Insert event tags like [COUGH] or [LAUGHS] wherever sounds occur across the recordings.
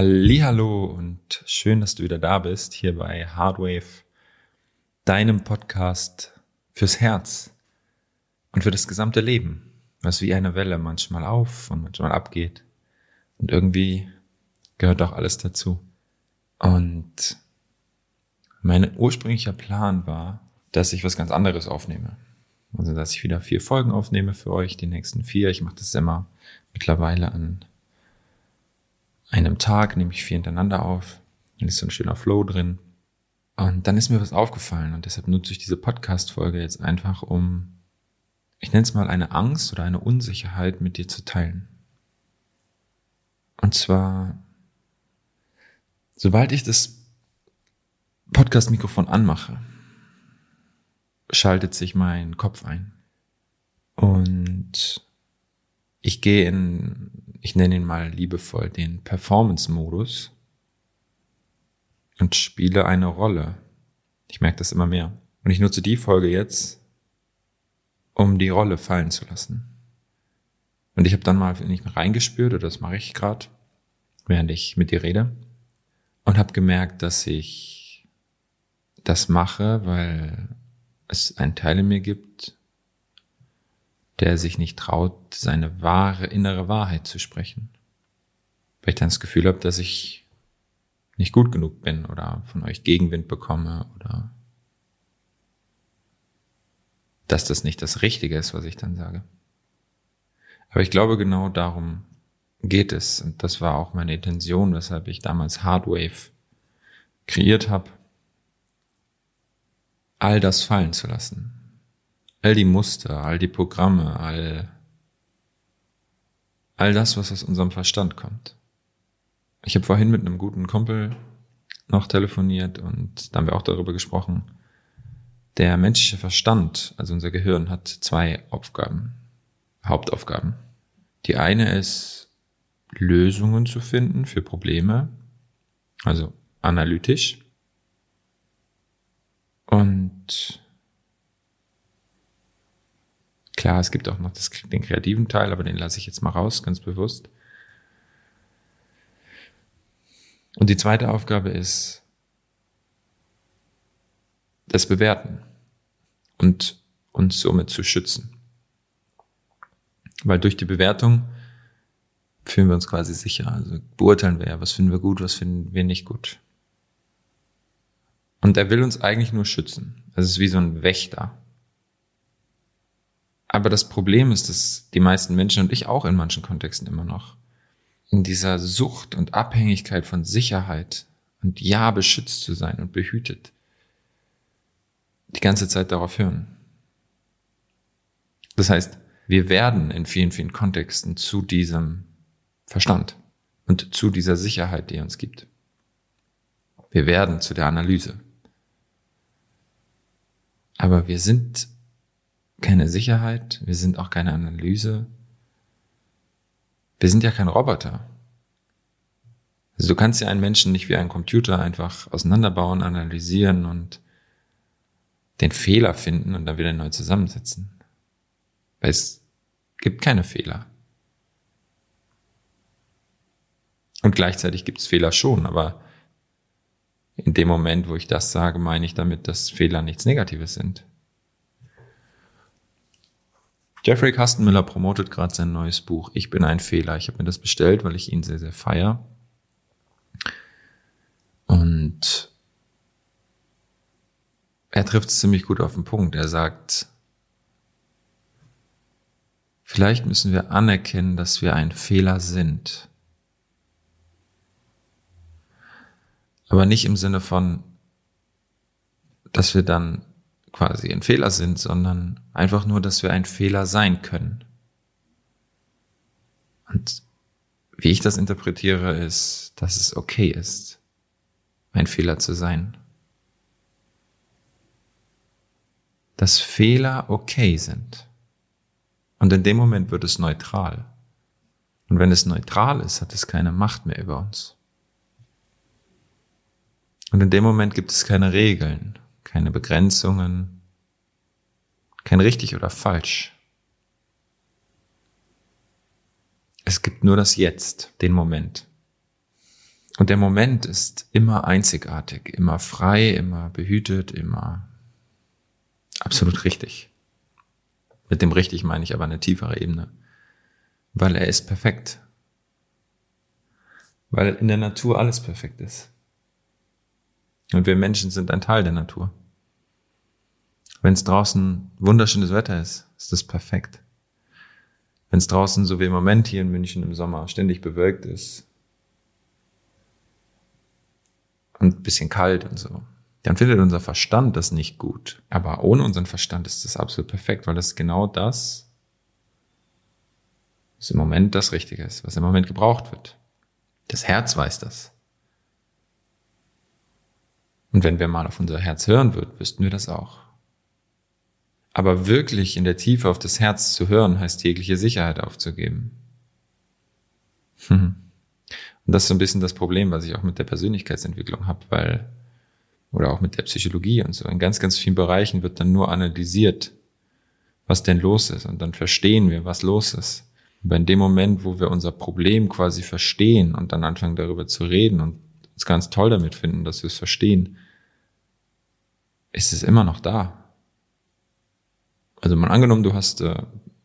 Hallo und schön, dass du wieder da bist, hier bei Hardwave, deinem Podcast fürs Herz und für das gesamte Leben, was wie eine Welle manchmal auf und manchmal abgeht. Und irgendwie gehört auch alles dazu. Und mein ursprünglicher Plan war, dass ich was ganz anderes aufnehme. Also, dass ich wieder vier Folgen aufnehme für euch, die nächsten vier. Ich mache das immer mittlerweile an einem Tag nehme ich vier hintereinander auf. Dann ist so ein schöner Flow drin. Und dann ist mir was aufgefallen und deshalb nutze ich diese Podcast-Folge jetzt einfach, um, ich nenne es mal eine Angst oder eine Unsicherheit mit dir zu teilen. Und zwar, sobald ich das Podcast-Mikrofon anmache, schaltet sich mein Kopf ein. Und ich gehe in ich nenne ihn mal liebevoll, den Performance-Modus und spiele eine Rolle. Ich merke das immer mehr. Und ich nutze die Folge jetzt, um die Rolle fallen zu lassen. Und ich habe dann mal nicht reingespürt, oder das mache ich gerade, während ich mit dir rede, und habe gemerkt, dass ich das mache, weil es einen Teil in mir gibt, der sich nicht traut, seine wahre innere Wahrheit zu sprechen. Weil ich dann das Gefühl habe, dass ich nicht gut genug bin oder von euch Gegenwind bekomme oder dass das nicht das Richtige ist, was ich dann sage. Aber ich glaube, genau darum geht es. Und das war auch meine Intention, weshalb ich damals Hardwave kreiert habe, all das fallen zu lassen all die Muster, all die Programme, all, all das, was aus unserem Verstand kommt. Ich habe vorhin mit einem guten Kumpel noch telefoniert und da haben wir auch darüber gesprochen. Der menschliche Verstand, also unser Gehirn, hat zwei Aufgaben, Hauptaufgaben. Die eine ist, Lösungen zu finden für Probleme, also analytisch. Und Klar, es gibt auch noch das, den kreativen Teil, aber den lasse ich jetzt mal raus, ganz bewusst. Und die zweite Aufgabe ist das Bewerten und uns somit zu schützen. Weil durch die Bewertung fühlen wir uns quasi sicher. Also beurteilen wir ja, was finden wir gut, was finden wir nicht gut. Und er will uns eigentlich nur schützen. Es ist wie so ein Wächter. Aber das Problem ist, dass die meisten Menschen und ich auch in manchen Kontexten immer noch in dieser Sucht und Abhängigkeit von Sicherheit und ja beschützt zu sein und behütet die ganze Zeit darauf hören. Das heißt, wir werden in vielen, vielen Kontexten zu diesem Verstand und zu dieser Sicherheit, die er uns gibt. Wir werden zu der Analyse. Aber wir sind keine Sicherheit, wir sind auch keine Analyse. Wir sind ja kein Roboter. Also du kannst ja einen Menschen nicht wie einen Computer einfach auseinanderbauen, analysieren und den Fehler finden und dann wieder neu zusammensetzen. Weil es gibt keine Fehler. Und gleichzeitig gibt es Fehler schon, aber in dem Moment, wo ich das sage, meine ich damit, dass Fehler nichts Negatives sind. Jeffrey Kastenmüller promotet gerade sein neues Buch Ich bin ein Fehler. Ich habe mir das bestellt, weil ich ihn sehr, sehr feier. Und er trifft es ziemlich gut auf den Punkt. Er sagt, vielleicht müssen wir anerkennen, dass wir ein Fehler sind. Aber nicht im Sinne von, dass wir dann quasi ein Fehler sind, sondern einfach nur, dass wir ein Fehler sein können. Und wie ich das interpretiere, ist, dass es okay ist, ein Fehler zu sein. Dass Fehler okay sind. Und in dem Moment wird es neutral. Und wenn es neutral ist, hat es keine Macht mehr über uns. Und in dem Moment gibt es keine Regeln keine Begrenzungen, kein richtig oder falsch. Es gibt nur das Jetzt, den Moment. Und der Moment ist immer einzigartig, immer frei, immer behütet, immer absolut richtig. Mit dem richtig meine ich aber eine tiefere Ebene. Weil er ist perfekt. Weil in der Natur alles perfekt ist. Und wir Menschen sind ein Teil der Natur. Wenn es draußen wunderschönes Wetter ist, ist das perfekt. Wenn es draußen, so wie im Moment hier in München im Sommer, ständig bewölkt ist und bisschen kalt und so, dann findet unser Verstand das nicht gut. Aber ohne unseren Verstand ist das absolut perfekt, weil das genau das, was im Moment das Richtige ist, was im Moment gebraucht wird. Das Herz weiß das. Und wenn wir mal auf unser Herz hören würden, wüssten wir das auch. Aber wirklich in der Tiefe auf das Herz zu hören, heißt jegliche Sicherheit aufzugeben. Und das ist so ein bisschen das Problem, was ich auch mit der Persönlichkeitsentwicklung habe, weil, oder auch mit der Psychologie und so, in ganz, ganz vielen Bereichen wird dann nur analysiert, was denn los ist. Und dann verstehen wir, was los ist. Aber in dem Moment, wo wir unser Problem quasi verstehen und dann anfangen darüber zu reden und uns ganz toll damit finden, dass wir es verstehen, ist es immer noch da. Also mal angenommen, du hast äh,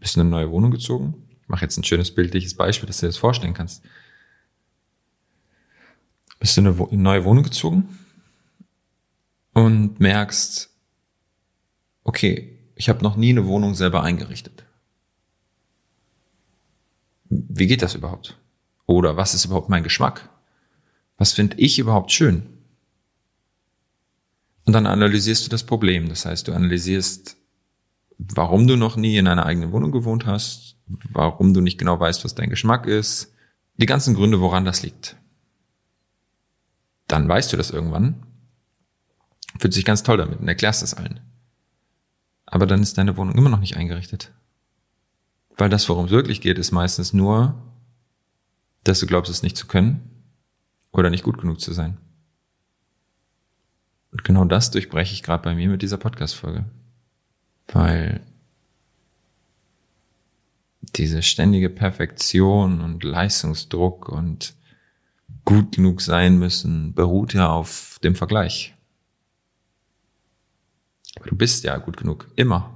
bist in eine neue Wohnung gezogen. Ich mache jetzt ein schönes bildliches Beispiel, dass du dir das vorstellen kannst. Bist du in eine, neue Wohnung gezogen und merkst, okay, ich habe noch nie eine Wohnung selber eingerichtet. Wie geht das überhaupt? Oder was ist überhaupt mein Geschmack? Was finde ich überhaupt schön? Und dann analysierst du das Problem. Das heißt, du analysierst, warum du noch nie in einer eigenen Wohnung gewohnt hast, warum du nicht genau weißt, was dein Geschmack ist, die ganzen Gründe, woran das liegt. Dann weißt du das irgendwann, fühlt sich ganz toll damit und erklärst das allen. Aber dann ist deine Wohnung immer noch nicht eingerichtet. Weil das, worum es wirklich geht, ist meistens nur, dass du glaubst, es nicht zu können oder nicht gut genug zu sein. Und genau das durchbreche ich gerade bei mir mit dieser Podcast-Folge. Weil diese ständige Perfektion und Leistungsdruck und gut genug sein müssen beruht ja auf dem Vergleich. Aber du bist ja gut genug, immer.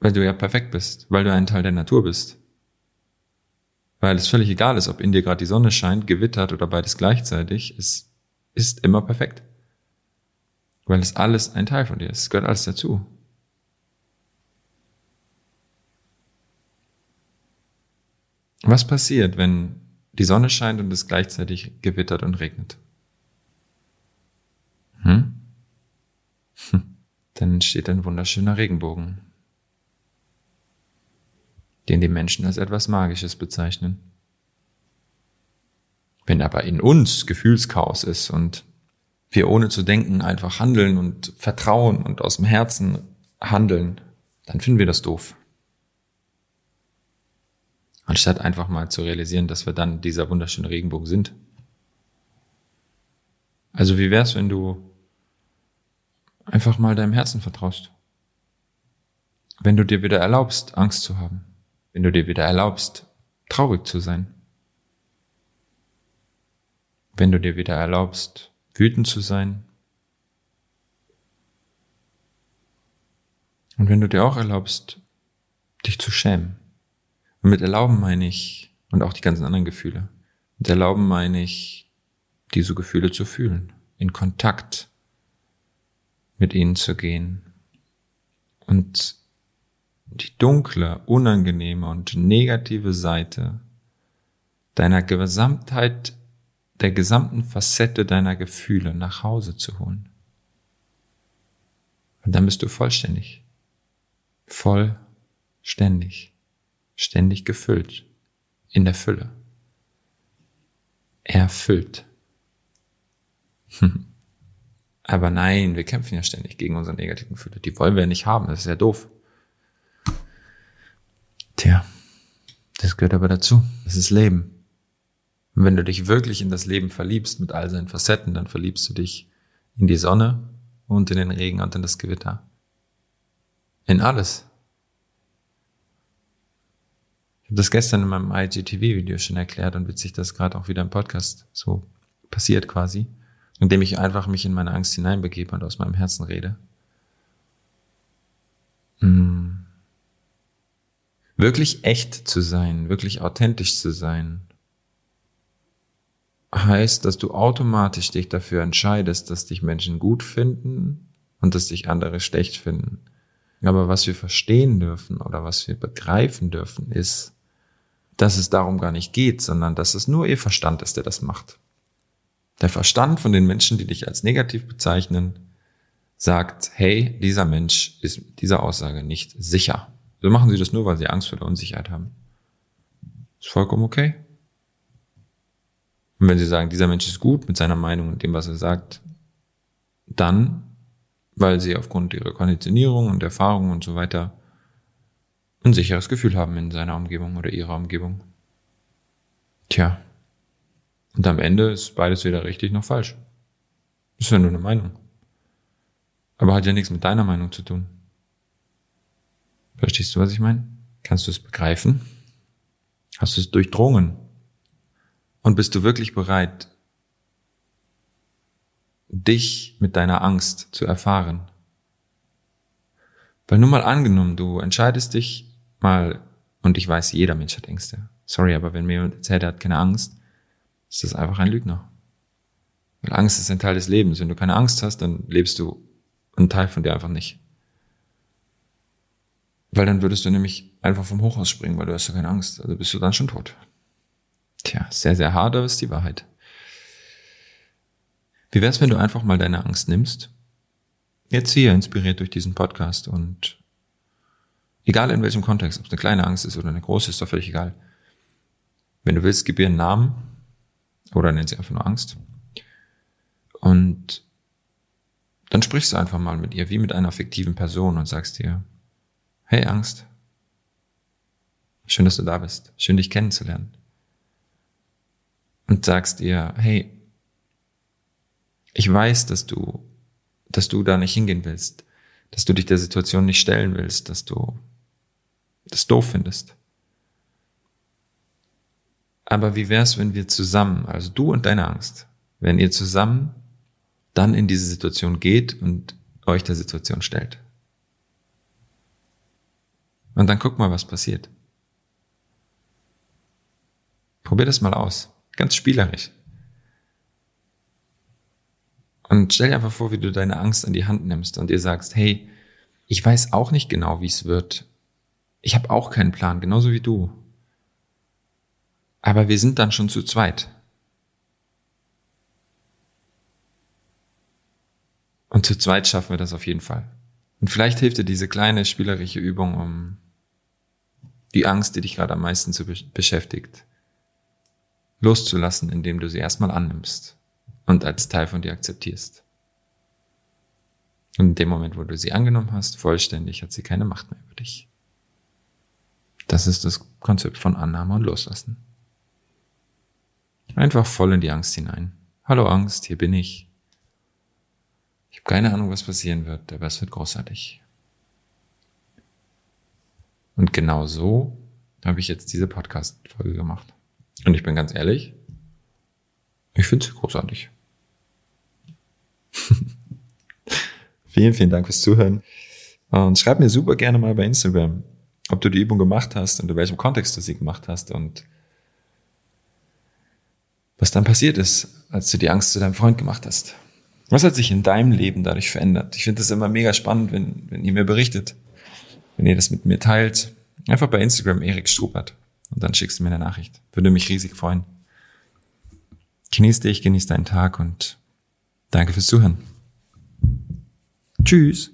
Weil du ja perfekt bist, weil du ein Teil der Natur bist. Weil es völlig egal ist, ob in dir gerade die Sonne scheint, gewittert oder beides gleichzeitig, es ist immer perfekt. Weil es alles ein Teil von dir ist. Es gehört alles dazu. Was passiert, wenn die Sonne scheint und es gleichzeitig gewittert und regnet? Hm? hm. Dann entsteht ein wunderschöner Regenbogen den die Menschen als etwas Magisches bezeichnen. Wenn aber in uns Gefühlschaos ist und wir ohne zu denken einfach handeln und vertrauen und aus dem Herzen handeln, dann finden wir das doof. Anstatt einfach mal zu realisieren, dass wir dann dieser wunderschöne Regenbogen sind. Also wie wär's, wenn du einfach mal deinem Herzen vertraust? Wenn du dir wieder erlaubst, Angst zu haben wenn du dir wieder erlaubst, traurig zu sein. Wenn du dir wieder erlaubst, wütend zu sein. Und wenn du dir auch erlaubst, dich zu schämen. Und mit erlauben meine ich, und auch die ganzen anderen Gefühle, mit erlauben meine ich, diese Gefühle zu fühlen, in Kontakt mit ihnen zu gehen und die dunkle, unangenehme und negative Seite deiner Gesamtheit, der gesamten Facette deiner Gefühle nach Hause zu holen. Und dann bist du vollständig. Vollständig. Ständig gefüllt. In der Fülle. Erfüllt. [LAUGHS] Aber nein, wir kämpfen ja ständig gegen unsere negativen Gefühle. Die wollen wir nicht haben. Das ist ja doof. Tja, das gehört aber dazu. Das ist Leben. Und wenn du dich wirklich in das Leben verliebst mit all seinen Facetten, dann verliebst du dich in die Sonne und in den Regen und in das Gewitter. In alles. habe das gestern in meinem IGTV-Video schon erklärt und witzig, dass gerade auch wieder im Podcast so passiert quasi, indem ich einfach mich in meine Angst hineinbegebe und aus meinem Herzen rede. Hm. Wirklich echt zu sein, wirklich authentisch zu sein, heißt, dass du automatisch dich dafür entscheidest, dass dich Menschen gut finden und dass dich andere schlecht finden. Aber was wir verstehen dürfen oder was wir begreifen dürfen, ist, dass es darum gar nicht geht, sondern dass es nur ihr Verstand ist, der das macht. Der Verstand von den Menschen, die dich als negativ bezeichnen, sagt, hey, dieser Mensch ist dieser Aussage nicht sicher. So machen sie das nur, weil sie Angst vor der Unsicherheit haben. Ist vollkommen okay. Und wenn sie sagen, dieser Mensch ist gut mit seiner Meinung und dem, was er sagt, dann, weil sie aufgrund ihrer Konditionierung und Erfahrung und so weiter ein sicheres Gefühl haben in seiner Umgebung oder ihrer Umgebung. Tja. Und am Ende ist beides weder richtig noch falsch. Ist ja nur eine Meinung. Aber hat ja nichts mit deiner Meinung zu tun. Verstehst du, was ich meine? Kannst du es begreifen? Hast du es durchdrungen? Und bist du wirklich bereit, dich mit deiner Angst zu erfahren? Weil nur mal angenommen, du entscheidest dich mal, und ich weiß, jeder Mensch hat Ängste. Sorry, aber wenn mir jemand erzählt, er hat keine Angst, ist das einfach ein Lügner. Weil Angst ist ein Teil des Lebens. Wenn du keine Angst hast, dann lebst du einen Teil von dir einfach nicht. Weil dann würdest du nämlich einfach vom Hochhaus springen, weil du hast ja keine Angst. Also bist du dann schon tot. Tja, sehr, sehr hart, aber ist die Wahrheit. Wie wär's, wenn du einfach mal deine Angst nimmst? Jetzt hier, inspiriert durch diesen Podcast und egal in welchem Kontext, ob es eine kleine Angst ist oder eine große, ist doch völlig egal. Wenn du willst, gib ihr einen Namen oder nenn sie einfach nur Angst. Und dann sprichst du einfach mal mit ihr, wie mit einer fiktiven Person und sagst ihr, hey Angst, schön, dass du da bist, schön dich kennenzulernen und sagst ihr, hey, ich weiß, dass du, dass du da nicht hingehen willst, dass du dich der Situation nicht stellen willst, dass du das doof findest. Aber wie wär's, wenn wir zusammen, also du und deine Angst, wenn ihr zusammen dann in diese Situation geht und euch der Situation stellt? Und dann guck mal, was passiert. Probier das mal aus. Ganz spielerisch. Und stell dir einfach vor, wie du deine Angst an die Hand nimmst und dir sagst, hey, ich weiß auch nicht genau, wie es wird. Ich habe auch keinen Plan, genauso wie du. Aber wir sind dann schon zu zweit. Und zu zweit schaffen wir das auf jeden Fall. Und vielleicht hilft dir diese kleine spielerische Übung, um die Angst, die dich gerade am meisten zu beschäftigt, loszulassen, indem du sie erstmal annimmst und als Teil von dir akzeptierst. Und in dem Moment, wo du sie angenommen hast, vollständig, hat sie keine Macht mehr über dich. Das ist das Konzept von Annahme und Loslassen. Einfach voll in die Angst hinein. Hallo Angst, hier bin ich. Ich habe keine Ahnung, was passieren wird, aber es wird großartig. Und genau so habe ich jetzt diese Podcast-Folge gemacht. Und ich bin ganz ehrlich, ich finde sie großartig. [LAUGHS] vielen, vielen Dank fürs Zuhören. Und schreib mir super gerne mal bei Instagram, ob du die Übung gemacht hast und in welchem Kontext du sie gemacht hast und was dann passiert ist, als du die Angst zu deinem Freund gemacht hast. Was hat sich in deinem Leben dadurch verändert? Ich finde das immer mega spannend, wenn, wenn ihr mir berichtet, wenn ihr das mit mir teilt. Einfach bei Instagram Erik Strubert. Und dann schickst du mir eine Nachricht. Würde mich riesig freuen. Genieß dich, genieß deinen Tag und danke fürs Zuhören. Tschüss.